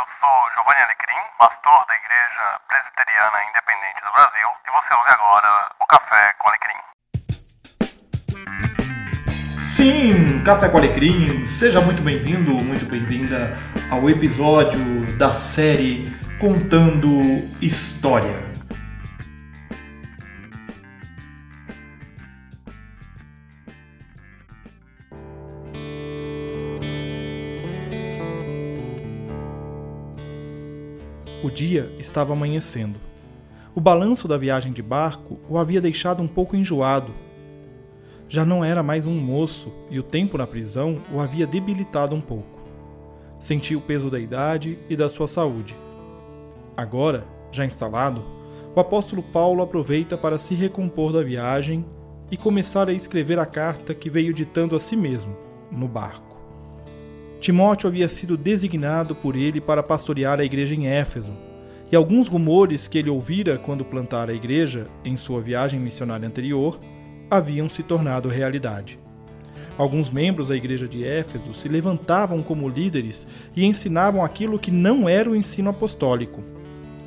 eu sou Giovanni Alecrim, pastor da Igreja Presbiteriana Independente do Brasil, e você ouve agora o Café com Alecrim. Sim, Café com Alecrim, seja muito bem-vindo, muito bem-vinda ao episódio da série Contando História. O dia estava amanhecendo. O balanço da viagem de barco o havia deixado um pouco enjoado. Já não era mais um moço e o tempo na prisão o havia debilitado um pouco. Sentia o peso da idade e da sua saúde. Agora, já instalado, o apóstolo Paulo aproveita para se recompor da viagem e começar a escrever a carta que veio ditando a si mesmo, no barco. Timóteo havia sido designado por ele para pastorear a igreja em Éfeso, e alguns rumores que ele ouvira quando plantara a igreja em sua viagem missionária anterior haviam se tornado realidade. Alguns membros da igreja de Éfeso se levantavam como líderes e ensinavam aquilo que não era o ensino apostólico.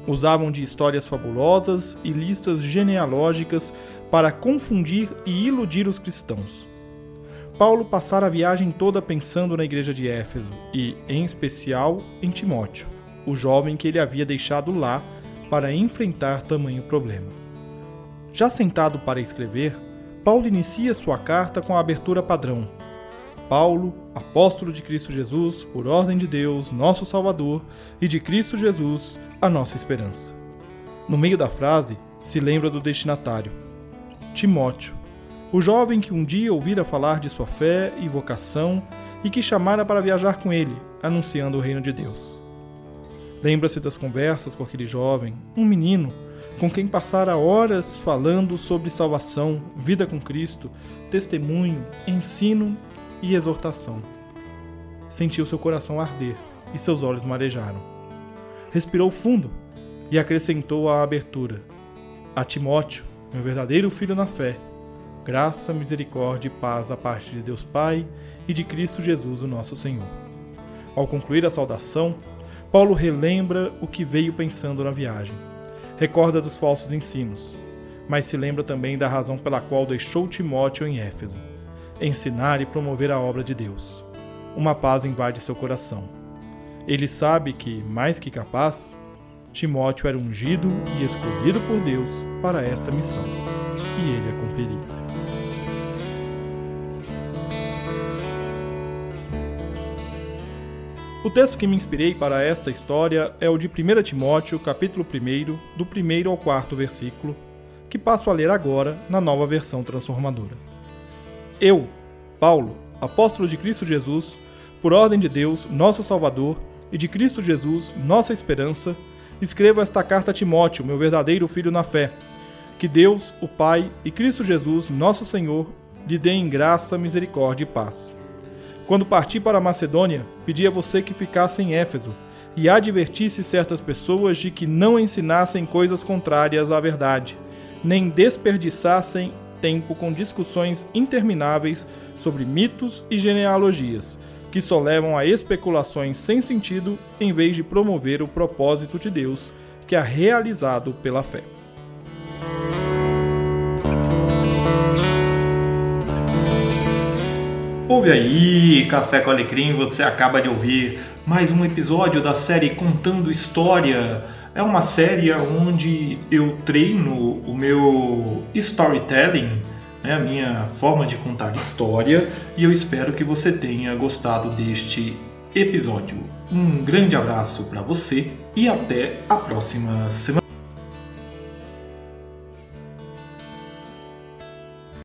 Usavam de histórias fabulosas e listas genealógicas para confundir e iludir os cristãos. Paulo passara a viagem toda pensando na igreja de Éfeso e, em especial, em Timóteo, o jovem que ele havia deixado lá para enfrentar tamanho problema. Já sentado para escrever, Paulo inicia sua carta com a abertura padrão. Paulo, apóstolo de Cristo Jesus, por ordem de Deus, nosso Salvador, e de Cristo Jesus, a nossa esperança. No meio da frase, se lembra do destinatário, Timóteo, o jovem que um dia ouvira falar de sua fé e vocação e que chamara para viajar com ele, anunciando o reino de Deus. Lembra-se das conversas com aquele jovem, um menino, com quem passara horas falando sobre salvação, vida com Cristo, testemunho, ensino e exortação. Sentiu seu coração arder e seus olhos marejaram. Respirou fundo e acrescentou à abertura: A Timóteo, meu verdadeiro filho na fé, Graça, misericórdia e paz da parte de Deus Pai e de Cristo Jesus, o nosso Senhor. Ao concluir a saudação, Paulo relembra o que veio pensando na viagem. Recorda dos falsos ensinos, mas se lembra também da razão pela qual deixou Timóteo em Éfeso: ensinar e promover a obra de Deus. Uma paz invade seu coração. Ele sabe que, mais que capaz, Timóteo era ungido e escolhido por Deus para esta missão, e ele a cumpriria. O texto que me inspirei para esta história é o de 1 Timóteo, capítulo 1, do 1 ao 4 versículo, que passo a ler agora na nova versão transformadora. Eu, Paulo, apóstolo de Cristo Jesus, por ordem de Deus, nosso Salvador, e de Cristo Jesus, nossa esperança, escrevo esta carta a Timóteo, meu verdadeiro filho na fé. Que Deus, o Pai, e Cristo Jesus, nosso Senhor, lhe deem graça, misericórdia e paz. Quando parti para a Macedônia, pedi a você que ficasse em Éfeso e advertisse certas pessoas de que não ensinassem coisas contrárias à verdade, nem desperdiçassem tempo com discussões intermináveis sobre mitos e genealogias, que só levam a especulações sem sentido em vez de promover o propósito de Deus, que é realizado pela fé. Ouve aí, Café com Alecrim, você acaba de ouvir mais um episódio da série Contando História. É uma série onde eu treino o meu storytelling, né, a minha forma de contar história, e eu espero que você tenha gostado deste episódio. Um grande abraço para você e até a próxima semana.